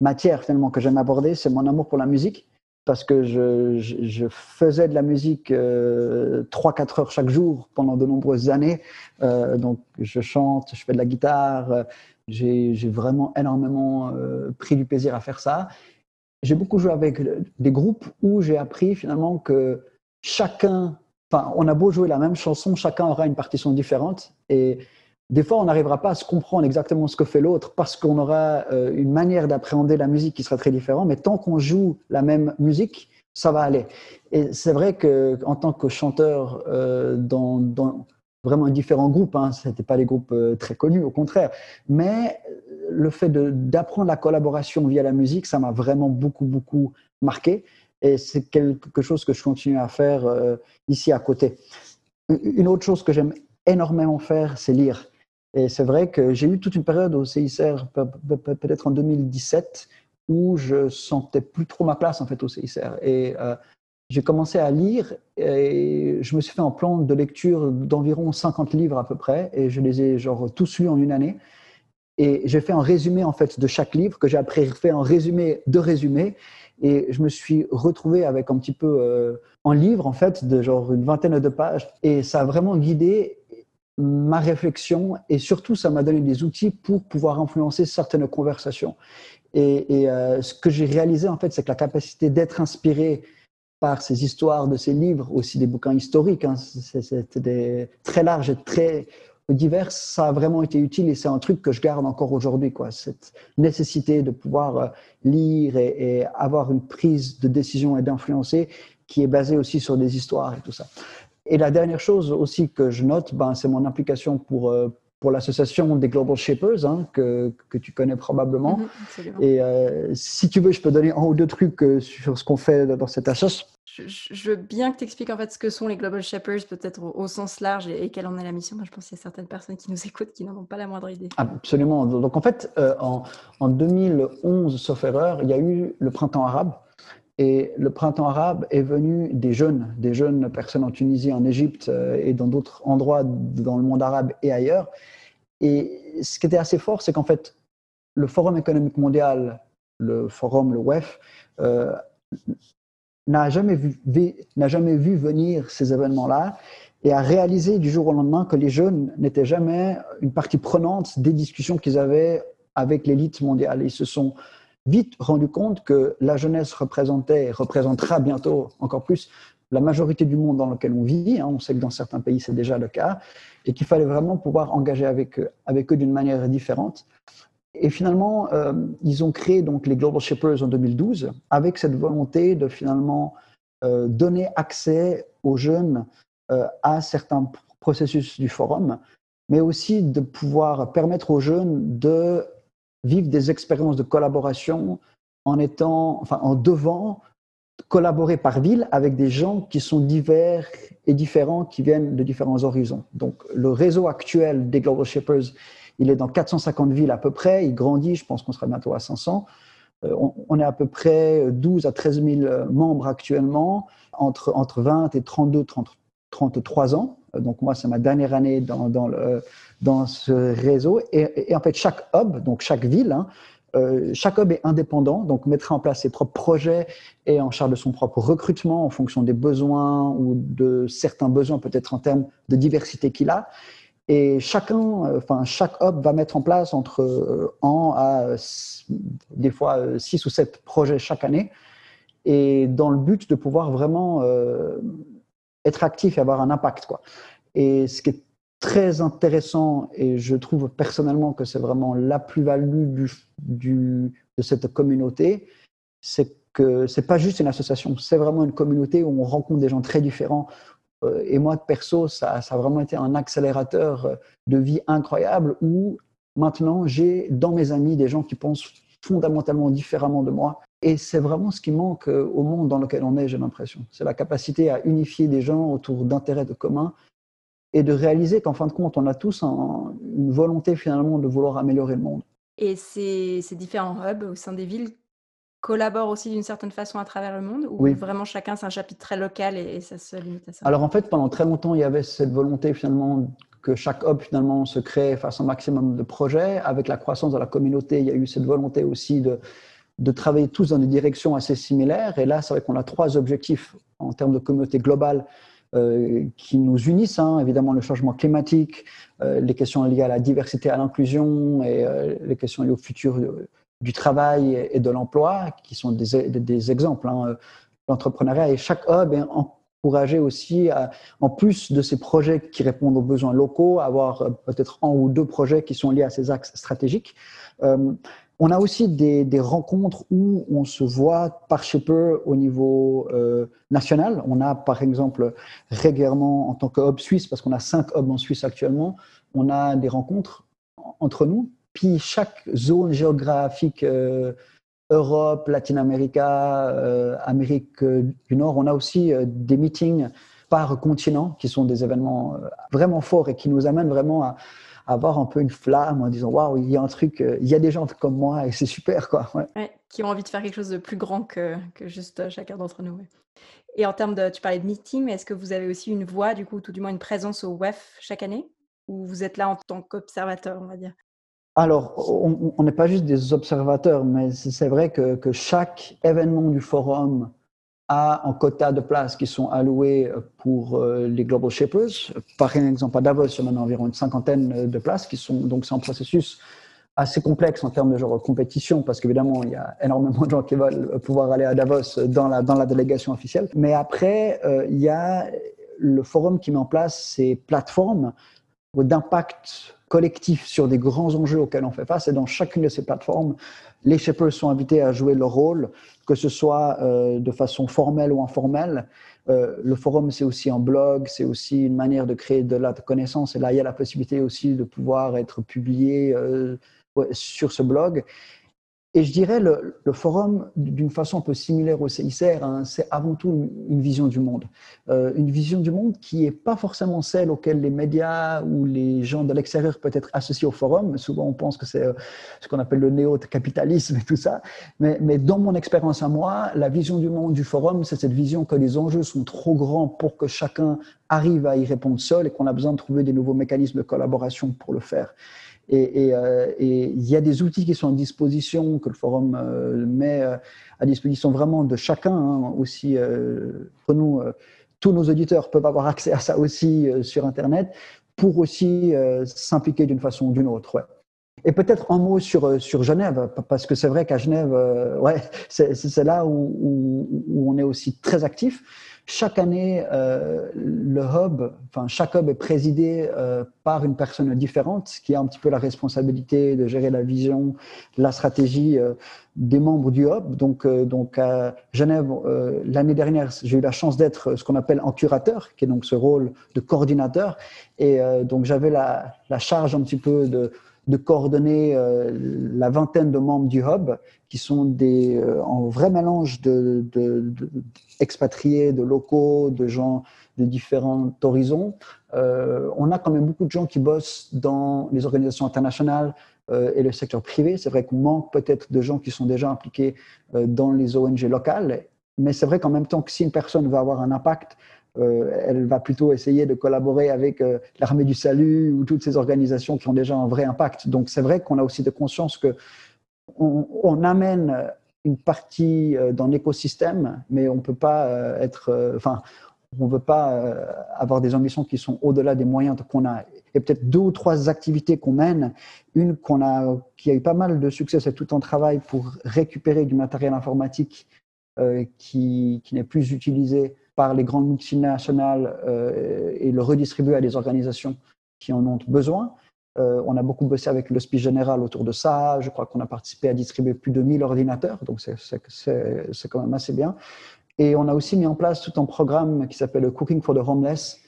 matière finalement que j'aime aborder, c'est mon amour pour la musique. Parce que je, faisais de la musique euh, 3-4 heures chaque jour pendant de nombreuses années. Euh, donc je chante, je fais de la guitare. Euh, j'ai vraiment énormément euh, pris du plaisir à faire ça. J'ai beaucoup joué avec des groupes où j'ai appris finalement que chacun, enfin, on a beau jouer la même chanson, chacun aura une partition différente. Et des fois, on n'arrivera pas à se comprendre exactement ce que fait l'autre parce qu'on aura euh, une manière d'appréhender la musique qui sera très différente. Mais tant qu'on joue la même musique, ça va aller. Et c'est vrai que en tant que chanteur euh, dans, vraiment différents groupes, hein, ce n'étaient pas des groupes euh, très connus, au contraire. Mais le fait d'apprendre la collaboration via la musique, ça m'a vraiment beaucoup, beaucoup marqué. Et c'est quelque chose que je continue à faire ici à côté. Une autre chose que j'aime énormément faire, c'est lire. Et c'est vrai que j'ai eu toute une période au CICR, peut-être en 2017, où je sentais plus trop ma place en fait au CICR. Et euh, j'ai commencé à lire et je me suis fait un plan de lecture d'environ 50 livres à peu près et je les ai genre tous lus en une année. Et j'ai fait un résumé en fait de chaque livre que j'ai après fait un résumé de résumé et je me suis retrouvé avec un petit peu euh, en livre en fait de genre une vingtaine de pages et ça a vraiment guidé ma réflexion et surtout ça m'a donné des outils pour pouvoir influencer certaines conversations. Et, euh, ce que j'ai réalisé en fait, c'est que la capacité d'être inspiré par ces histoires de ces livres, aussi des bouquins historiques, hein, très large et très divers, ça a vraiment été utile et c'est un truc que je garde encore aujourd'hui, quoi. Cette nécessité de pouvoir euh, lire et avoir une prise de décision et d'influencer qui est basée aussi sur des histoires et tout ça. Et la dernière chose aussi que je note, ben, c'est mon implication pour, euh, pour l'association des Global Shapers, hein, que, que, tu connais probablement. Mhm, et euh, si tu veux, je peux donner un ou deux trucs euh, sur ce qu'on fait dans cette association. Je, veux bien que tu expliques en fait ce que sont les Global Shapers, peut-être au, sens large, et, quelle en est la mission. Moi, je pense qu'il y a certaines personnes qui nous écoutent qui n'en ont pas la moindre idée. Absolument. Donc en fait, en, en 2011, sauf erreur, il y a eu le printemps arabe. Et le printemps arabe est venu des jeunes, des jeunes personnes en Tunisie, en Égypte euh, et dans d'autres endroits dans le monde arabe et ailleurs. Et ce qui était assez fort, c'est qu'en fait, le Forum économique mondial, le forum, le WEF, euh, n'a jamais, jamais vu venir ces événements-là et a réalisé du jour au lendemain que les jeunes n'étaient jamais une partie prenante des discussions qu'ils avaient avec l'élite mondiale. Ils se sont vite rendu compte que la jeunesse représentait et représentera bientôt encore plus la majorité du monde dans lequel on vit. Hein. On sait que dans certains pays, c'est déjà le cas. Et qu'il fallait vraiment pouvoir engager avec eux, avec eux d'une manière différente. Et finalement, euh, ils ont créé donc les Global Shippers en 2012 avec cette volonté de finalement euh, donner accès aux jeunes euh, à certains processus du forum, mais aussi de pouvoir permettre aux jeunes de vivre des expériences de collaboration en étant, enfin, en devant collaborer par ville avec des gens qui sont divers et différents, qui viennent de différents horizons. Donc, le réseau actuel des Global Shippers, il est dans 450 villes à peu près, il grandit, je pense qu'on sera bientôt à 500. Euh, on, est à peu près 12 à 13 000 membres actuellement, entre, entre 20 et 32, 30, 33 ans. Euh, donc moi, c'est ma dernière année dans, dans, le, dans ce réseau. Et, en fait, chaque hub, donc chaque ville, hein, euh, chaque hub est indépendant, donc mettra en place ses propres projets et en charge de son propre recrutement en fonction des besoins ou de certains besoins, peut-être en termes de diversité qu'il a. Et chacun, euh, enfin, chaque hub va mettre en place entre 1 à des fois 6 ou 7 projets chaque année, et dans le but de pouvoir vraiment être actif et avoir un impact. Quoi. Et ce qui est très intéressant, et je trouve personnellement que c'est vraiment la plus-value de cette communauté, c'est que c'est pas juste une association, c'est vraiment une communauté où on rencontre des gens très différents. Euh, et moi, perso, ça, ça a vraiment été un accélérateur de vie incroyable où maintenant j'ai dans mes amis des gens qui pensent fondamentalement différemment de moi et c'est vraiment ce qui manque euh, au monde dans lequel on est, j'ai l'impression. C'est la capacité à unifier des gens autour d'intérêts de commun et de réaliser qu'en fin de compte, on a tous une volonté finalement de vouloir améliorer le monde. Et ces, différents hubs au sein des villes collaborent aussi d'une certaine façon à travers le monde ou vraiment chacun c'est un chapitre très local et, ça se limite à ça? Alors en fait, pendant très longtemps, il y avait cette volonté finalement que chaque hub finalement se crée face un maximum de projets. Avec la croissance de la communauté, il y a eu cette volonté aussi de de travailler tous dans des directions assez similaires. Et là, c'est vrai qu'on a trois objectifs en termes de communauté globale euh, qui nous unissent. Hein. Évidemment, le changement climatique, euh, les questions liées à la diversité, à l'inclusion et euh, les questions liées au futur du travail et de l'emploi, qui sont des, exemples. Hein. L'entrepreneuriat et chaque hub est encouragé aussi, en plus de ces projets qui répondent aux besoins locaux, à avoir peut-être un ou deux projets qui sont liés à ces axes stratégiques. On a aussi des, rencontres où on se voit par peu au niveau euh, national. On a par exemple régulièrement en tant que hub suisse, parce qu'on a cinq hubs en Suisse actuellement, on a des rencontres entre nous. Puis chaque zone géographique, euh, Europe, Latine-Amérique, euh, Amérique du Nord, on a aussi des meetings par continent qui sont des événements vraiment forts et qui nous amènent vraiment à, avoir un peu une flamme en disant waouh, il y a un truc, il y a des gens comme moi et c'est super quoi. Ouais. qui ont envie de faire quelque chose de plus grand que, que juste chacun d'entre nous. Et en termes de, tu parlais de meeting, est-ce que vous avez aussi une voix, du coup, tout du moins une présence au WEF chaque année? Ou vous êtes là en tant qu'observateur, on va dire? Alors, on n'est pas juste des observateurs, mais c'est vrai que, que, chaque événement du forum a un quota de places qui sont allouées pour euh, les Global Shippers. Par exemple, à Davos, il y a maintenant environ une cinquantaine de places qui sont, donc c'est un processus assez complexe en termes de genre compétition, parce qu'évidemment, il y a énormément de gens qui veulent pouvoir aller à Davos dans la, dans la délégation officielle. Mais après, euh, il y a le forum qui met en place ces plateformes d'impact collectif sur des grands enjeux auxquels on fait face. Et dans chacune de ces plateformes, les shippers sont invités à jouer leur rôle, que ce soit euh, de façon formelle ou informelle. Euh, le forum, c'est aussi un blog, c'est aussi une manière de créer de la connaissance. Et là, il y a la possibilité aussi de pouvoir être publié euh, sur ce blog. Et je dirais le, le forum, d'une façon un peu similaire au CICR, hein, c'est avant tout une, vision du monde. Euh, une vision du monde qui n'est pas forcément celle auquel les médias ou les gens de l'extérieur peuvent être associés au forum. Souvent, on pense que c'est euh, ce qu'on appelle le néo-capitalisme et tout ça. Mais, mais dans mon expérience à moi, la vision du monde du forum, c'est cette vision que les enjeux sont trop grands pour que chacun arrive à y répondre seul et qu'on a besoin de trouver des nouveaux mécanismes de collaboration pour le faire. Euh, et il y a des outils qui sont à disposition, que le forum euh, met euh, à disposition vraiment de chacun. Hein, aussi, tous nos auditeurs peuvent avoir accès à ça aussi sur Internet pour aussi s'impliquer d'une façon ou d'une autre. Et peut-être un mot sur, sur Genève, parce que c'est vrai qu'à Genève, ouais, c'est là où, où, on est aussi très actif. Chaque année, euh, le hub, enfin chaque hub est présidé euh, par une personne différente qui a un petit peu la responsabilité de gérer la vision, la stratégie euh, des membres du hub. Donc, donc à Genève, l'année dernière, j'ai eu la chance d'être ce qu'on appelle un curateur, qui est donc ce rôle de coordinateur. Et donc j'avais la charge un petit peu de de coordonner euh, la vingtaine de membres du hub qui sont des, euh, en vrai mélange de, expatriés, de locaux, de gens de différents horizons. Euh, on a quand même beaucoup de gens qui bossent dans les organisations internationales et le secteur privé. C'est vrai qu'on manque peut-être de gens qui sont déjà impliqués dans les ONG locales, mais c'est vrai qu'en même temps que si une personne veut avoir un impact euh, elle va plutôt essayer de collaborer avec euh, l'armée du salut ou toutes ces organisations qui ont déjà un vrai impact. Donc c'est vrai qu'on a aussi de conscience que on, amène une partie euh, dans l'écosystème, mais on peut pas être, enfin, on veut pas avoir des ambitions qui sont au-delà des moyens qu'on a. Et peut-être deux ou trois activités qu'on mène. Une qu'on a, qui a eu pas mal de succès, c'est tout un travail pour récupérer du matériel informatique qui, qui n'est plus utilisé par les grandes multinationales euh, et le redistribuer à des organisations qui en ont besoin. Euh, on a beaucoup bossé avec l'Hospice Général autour de ça. Je crois qu'on a participé à distribuer plus de 1000 ordinateurs, donc c'est quand même assez bien. Et on a aussi mis en place tout un programme qui s'appelle Cooking for the Homeless,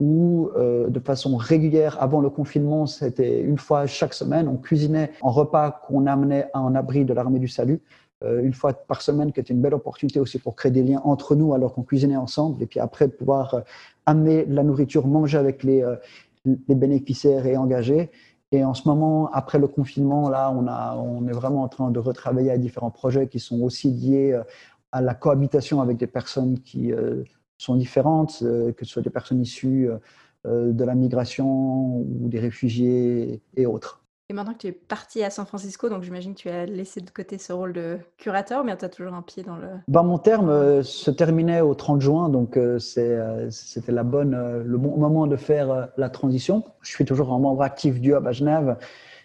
où euh, de façon régulière, avant le confinement, c'était une fois chaque semaine, on cuisinait un repas qu'on amenait à un abri de l'armée du salut. Euh, une fois par semaine, qui était une belle opportunité aussi pour créer des liens entre nous alors qu'on cuisinait ensemble, et puis après pouvoir euh, amener la nourriture, manger avec les, euh, les bénéficiaires et engagés. Et en ce moment, après le confinement, là, on, on est vraiment en train de retravailler à différents projets qui sont aussi liés à la cohabitation avec des personnes qui sont différentes, que ce soit des personnes issues de la migration ou des réfugiés et autres. Et maintenant que tu es parti à San Francisco, donc j'imagine que tu as laissé de côté ce rôle de curateur, bien tu as toujours un pied dans le... Ben, mon terme euh, se terminait au 30 juin, donc euh, euh, c'était la bonne, le bon moment de faire la transition. Je suis toujours un membre actif du Hub à Genève,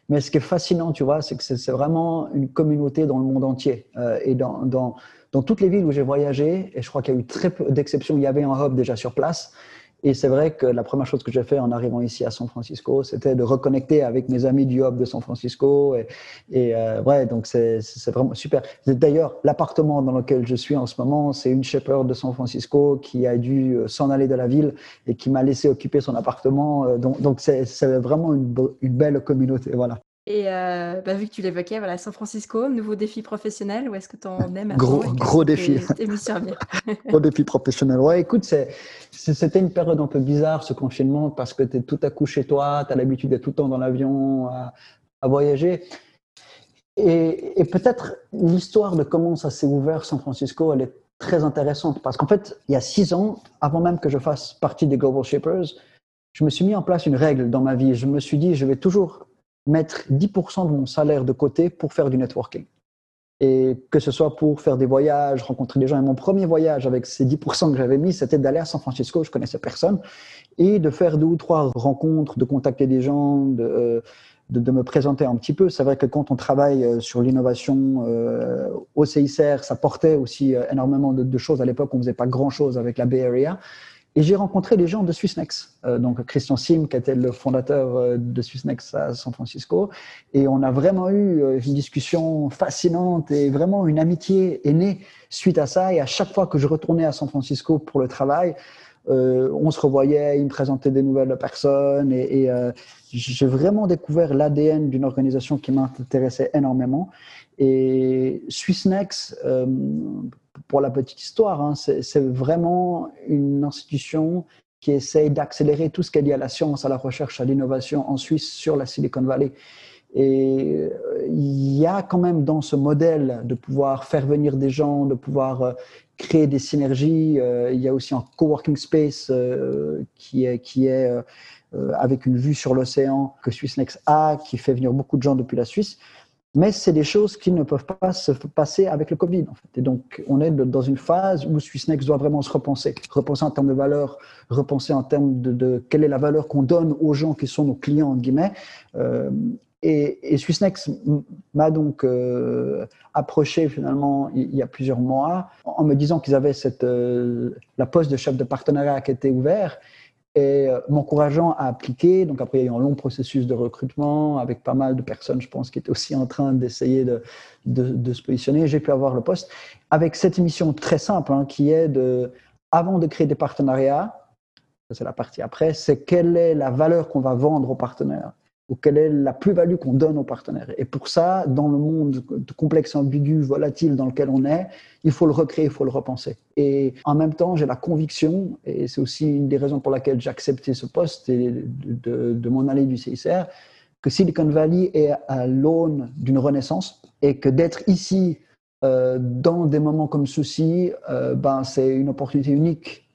mais ce qui est fascinant, tu vois, c'est que c'est vraiment une communauté dans le monde entier. et dans, dans, dans toutes les villes où j'ai voyagé, et je crois qu'il y a eu très peu d'exceptions, il y avait un Hub déjà sur place, et c'est vrai que la première chose que j'ai fait en arrivant ici à San Francisco, c'était de reconnecter avec mes amis du hub de San Francisco. Et, et euh, ouais, donc c'est vraiment super. D'ailleurs, l'appartement dans lequel je suis en ce moment, c'est une shepherd de San Francisco qui a dû euh, s'en aller de la ville et qui m'a laissé occuper son appartement. Euh, donc c'est vraiment une, une belle communauté. Voilà. Et euh, bah, vu que tu l'évoquais, voilà, San Francisco, nouveau défi professionnel, ou est-ce que tu en aimes Gros, gros défi. gros défi professionnel. Ouais, écoute, c'était une période un peu bizarre, ce confinement, parce que tu es tout à coup chez toi, tu as l'habitude d'être tout le temps dans l'avion, à, voyager. Et, et peut-être l'histoire de comment ça s'est ouvert San Francisco, elle est très intéressante, parce qu'en fait, il y a six ans, avant même que je fasse partie des Global Shapers, je me suis mis en place une règle dans ma vie. Je me suis dit, je vais toujours mettre 10% de mon salaire de côté pour faire du networking. Et que ce soit pour faire des voyages, rencontrer des gens. Et mon premier voyage avec ces 10% que j'avais mis, c'était d'aller à San Francisco, je connaissais personne, et de faire deux ou trois rencontres, de contacter des gens, de, euh, de, me présenter un petit peu. C'est vrai que quand on travaille euh, sur l'innovation euh, au CICR, ça portait aussi énormément de, de choses. À l'époque, on faisait pas grand-chose avec la Bay Area. Et j'ai rencontré les gens de Swissnex, euh, donc Christian Sim, qui était le fondateur euh, de Swissnex à San Francisco. Et on a vraiment eu euh, une discussion fascinante et vraiment une amitié est née suite à ça. Et à chaque fois que je retournais à San Francisco pour le travail, on se revoyait, il me présentait des nouvelles personnes. Et, j'ai vraiment découvert l'ADN d'une organisation qui m'intéressait énormément. Et Swissnex, pour la petite histoire, hein, c'est vraiment une institution qui essaye d'accélérer tout ce qui est lié à la science, à la recherche, à l'innovation en Suisse sur la Silicon Valley. Et euh, il y a quand même dans ce modèle de pouvoir faire venir des gens, de pouvoir euh, créer des synergies. Euh, il y a aussi un coworking space qui est, qui est avec une vue sur l'océan que SwissNext a, qui fait venir beaucoup de gens depuis la Suisse. Mais c'est des choses qui ne peuvent pas se passer avec le Covid. Et donc, on est dans une phase où Swissnex doit vraiment se repenser. Repenser en termes de valeur, repenser en termes de, quelle est la valeur qu'on donne aux gens qui sont nos clients, entre guillemets. Euh, et, et Swissnex m'a donc euh, approché finalement il, y a plusieurs mois en me disant qu'ils avaient cette, euh, la poste de chef de partenariat qui était ouvert et euh, m'encourageant à appliquer. Donc après, il y a eu un long processus de recrutement avec pas mal de personnes, je pense, qui étaient aussi en train d'essayer de, de, se positionner. J'ai pu avoir le poste avec cette mission très simple hein, qui est de, avant de créer des partenariats, c'est la partie après, c'est quelle est la valeur qu'on va vendre aux partenaires ou quelle est la plus-value qu'on donne aux partenaires. Et pour ça, dans le monde complexe, ambigu, volatile dans lequel on est, il faut le recréer, il faut le repenser. Et en même temps, j'ai la conviction, et c'est aussi une des raisons pour laquelle j'ai accepté ce poste et de, de, mon allée du CICR, que Silicon Valley est à l'aune d'une renaissance et que d'être ici euh, dans des moments comme ceux-ci, euh, ben, c'est une opportunité unique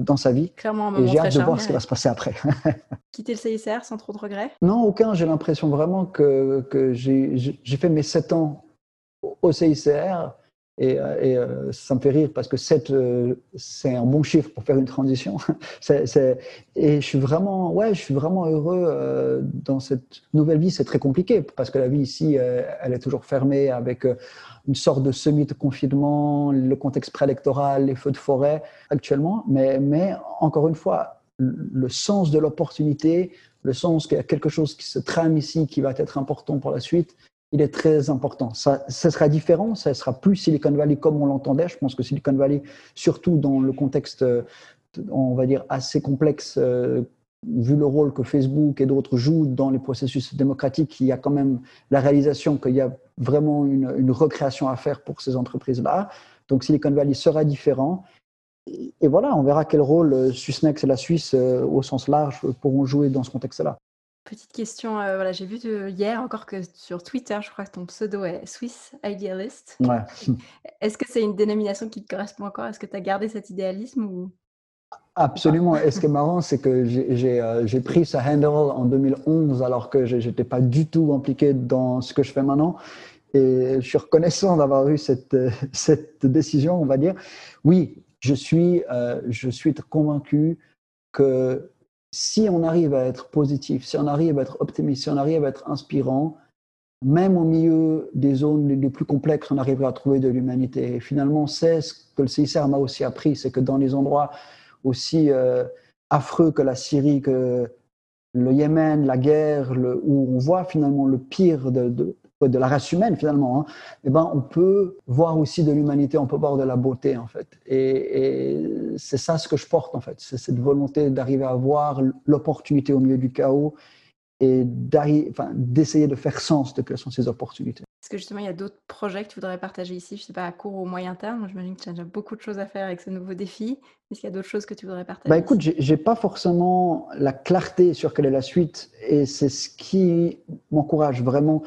dans sa vie. Clairement, et j'ai hâte de voir ce qui va se passer après. Quitter le CICR sans trop de regrets? Non, aucun. J'ai l'impression vraiment que, que j'ai fait mes sept ans au CICR et, euh, euh, ça me fait rire parce que 7, euh, c'est un bon chiffre pour faire une transition. et je suis vraiment, ouais, je suis vraiment heureux dans cette nouvelle vie. C'est très compliqué parce que la vie ici, elle est toujours fermée avec une sorte de semi-confinement, le contexte préélectoral, les feux de forêt actuellement. Mais encore une fois, le sens de l'opportunité, le sens qu'il y a quelque chose qui se trame ici qui va être important pour la suite, il est très important. Ça, sera différent, ça sera plus Silicon Valley comme on l'entendait. Je pense que Silicon Valley, surtout dans le contexte, on va dire, assez complexe, euh, vu le rôle que Facebook et d'autres jouent dans les processus démocratiques, il y a quand même la réalisation qu'il y a vraiment une, une, recréation à faire pour ces entreprises-là. Donc Silicon Valley sera différent. Et, voilà, on verra quel rôle euh, Swissnex et la Suisse, euh, au sens large, pourront jouer dans ce contexte-là. Petite question, euh, voilà, j'ai vu hier encore que sur Twitter, je crois que ton pseudo est Swiss Idealist. Ouais. Est-ce que c'est une dénomination qui te correspond encore? Est-ce que tu as gardé cet idéalisme ou... Absolument. Et ce qui est marrant, c'est que j'ai euh, pris ce handle en 2011 alors que je n'étais pas du tout impliqué dans ce que je fais maintenant. Et je suis reconnaissant d'avoir eu cette, cette décision, on va dire. Oui, je suis, euh, je suis convaincu que si on arrive à être positif, si on arrive à être optimiste, si on arrive à être inspirant, même au milieu des zones les plus complexes, on arrivera à trouver de l'humanité. Finalement, c'est ce que le CICR m'a aussi appris, c'est que dans les endroits aussi euh, affreux que la Syrie, que le Yémen, la guerre, où on voit finalement le pire de, de la race humaine finalement, hein, eh ben, on peut voir aussi de l'humanité, on peut voir de la beauté en fait. Et, c'est ça ce que je porte en fait, c'est cette volonté d'arriver à voir l'opportunité au milieu du chaos et d'essayer de faire sens de quelles sont ces opportunités. Est-ce que justement il y a d'autres projets que tu voudrais partager ici? Je ne sais pas, à court ou moyen terme. J'imagine que tu as déjà beaucoup de choses à faire avec ce nouveau défi. Est-ce qu'il y a d'autres choses que tu voudrais partager bah, Écoute, j'ai pas forcément la clarté sur quelle est la suite et c'est ce qui m'encourage vraiment.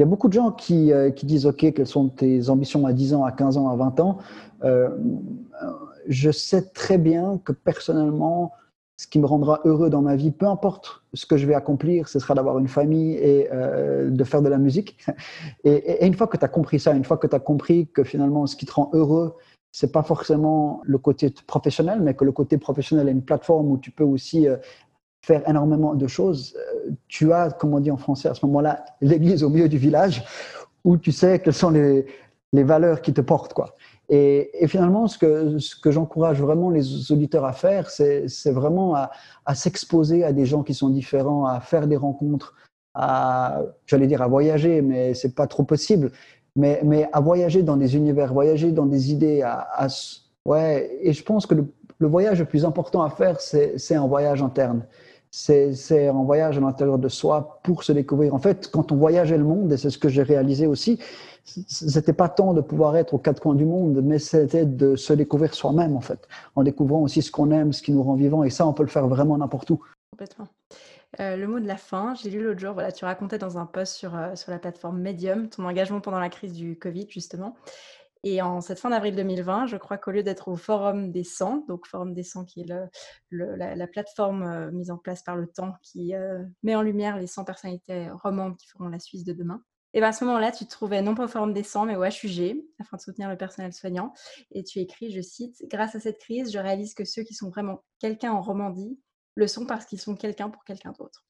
Il y a beaucoup de gens qui, euh, qui, disent OK, quelles sont tes ambitions à 10 ans, à 15 ans, à 20 ans euh, Je sais très bien que personnellement, ce qui me rendra heureux dans ma vie, peu importe ce que je vais accomplir, ce sera d'avoir une famille et euh, de faire de la musique. Et, une fois que tu as compris ça, une fois que tu as compris que finalement ce qui te rend heureux, c'est pas forcément le côté professionnel, mais que le côté professionnel est une plateforme où tu peux aussi faire énormément de choses, euh, tu as, comme on dit en français à ce moment-là, l'église au milieu du village, où tu sais quelles sont les, valeurs qui te portent. quoi. Et, finalement, ce que, j'encourage vraiment les auditeurs à faire, c'est vraiment à, s'exposer à des gens qui sont différents, à faire des rencontres, à, j'allais dire à voyager, mais c'est pas trop possible, mais, mais à voyager dans des univers, voyager dans des idées, à, ouais. Et je pense que le, voyage le plus important à faire, c'est un voyage interne. C'est un voyage à l'intérieur de soi pour se découvrir. En fait, quand on voyageait le monde, et c'est ce que j'ai réalisé aussi, c'était pas tant de pouvoir être aux quatre coins du monde, mais c'était de se découvrir soi-même, en fait, en découvrant aussi ce qu'on aime, ce qui nous rend vivants. Et ça, on peut le faire vraiment n'importe où. Complètement. Euh, le mot de la fin, j'ai lu l'autre jour, voilà, tu racontais dans un post sur, euh, sur la plateforme Medium ton engagement pendant la crise du Covid, justement. Et en cette fin d'avril 2020, je crois qu'au lieu d'être au Forum des 100, donc Forum des 100 qui est la, plateforme euh, mise en place par le temps qui met en lumière les 100 personnalités romandes qui feront la Suisse de demain, et bien à ce moment-là, tu te trouvais non pas au Forum des 100, mais au HUG, afin de soutenir le personnel soignant. Et tu écris, je cite, Grâce à cette crise, je réalise que ceux qui sont vraiment quelqu'un en Romandie le sont parce qu'ils sont quelqu'un pour quelqu'un d'autre.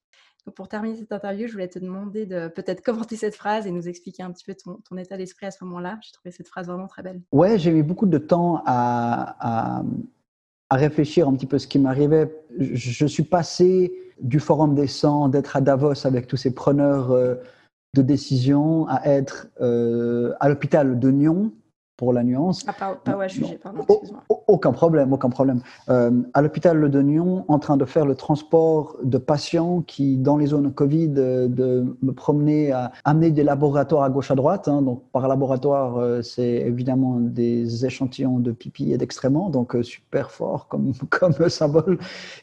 Pour terminer cette interview, je voulais te demander de peut-être commenter cette phrase et nous expliquer un petit peu ton, état d'esprit à ce moment-là. J'ai trouvé cette phrase vraiment très belle. Ouais, j'ai eu beaucoup de temps à, à, réfléchir un petit peu ce qui m'arrivait. Je, suis passé du Forum des 100, d'être à Davos avec tous ces preneurs. Euh, de décision à être euh, à l'hôpital de Nyon pour la nuance. Ah, pas, pas pardon, Aucun problème, aucun problème. Euh, à l'hôpital de Nyon, en train de faire le transport de patients qui, dans les zones Covid, euh, de me promener à amener des laboratoires à gauche à droite. Hein. donc, par laboratoire, euh, c'est évidemment des échantillons de pipi et d'excréments, donc super fort comme, comme symbole,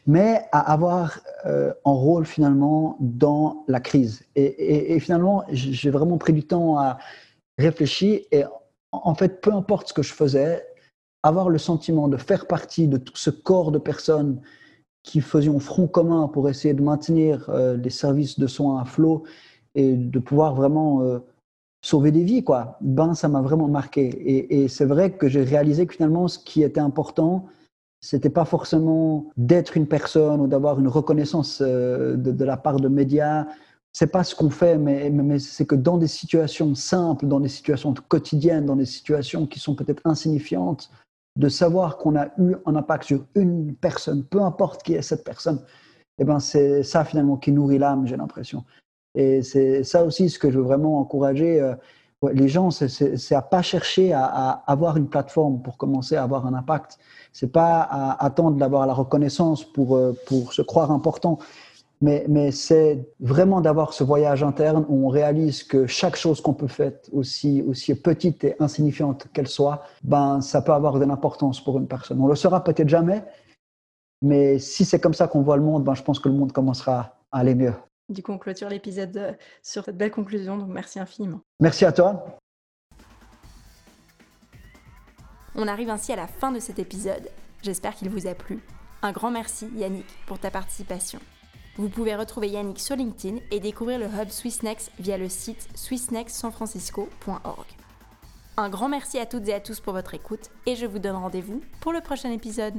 mais à avoir un rôle finalement dans la crise. Et, et, et finalement, j'ai vraiment pris du temps à réfléchir et en fait, peu importe ce que je faisais, avoir le sentiment de faire partie de tout ce corps de personnes qui faisions front commun pour essayer de maintenir euh, les services de soins à flot et de pouvoir vraiment euh, sauver des vies, quoi. Ben, ça m'a vraiment marqué. Et, c'est vrai que j'ai réalisé que finalement, ce qui était important, c'était pas forcément d'être une personne ou d'avoir une reconnaissance euh, de, de, la part de médias c'est pas ce qu'on fait, mais, c'est que dans des situations simples, dans des situations quotidiennes, dans des situations qui sont peut-être insignifiantes, de savoir qu'on a eu un impact sur une personne, peu importe qui est cette personne, eh ben c'est ça finalement qui nourrit l'âme, j'ai l'impression. Et c'est ça aussi ce que je veux vraiment encourager euh, les gens, c'est à pas chercher à, avoir une plateforme pour commencer à avoir un impact. C'est pas à attendre d'avoir la reconnaissance pour euh, pour se croire important mais, mais c'est vraiment d'avoir ce voyage interne où on réalise que chaque chose qu'on peut faire, aussi, aussi petite et insignifiante qu'elle soit, ben, ça peut avoir de l'importance pour une personne. On le saura peut-être jamais, mais si c'est comme ça qu'on voit le monde, ben, je pense que le monde commencera à aller mieux. Du coup, on clôture l'épisode euh, sur cette belle conclusion, donc merci infiniment. Merci à toi. On arrive ainsi à la fin de cet épisode. J'espère qu'il vous a plu. Un grand merci Yannick pour ta participation. Vous pouvez retrouver Yannick sur LinkedIn et découvrir le hub Swissnex via le site swissnexsanfrancisco.org. Un grand merci à toutes et à tous pour votre écoute et je vous donne rendez-vous pour le prochain épisode.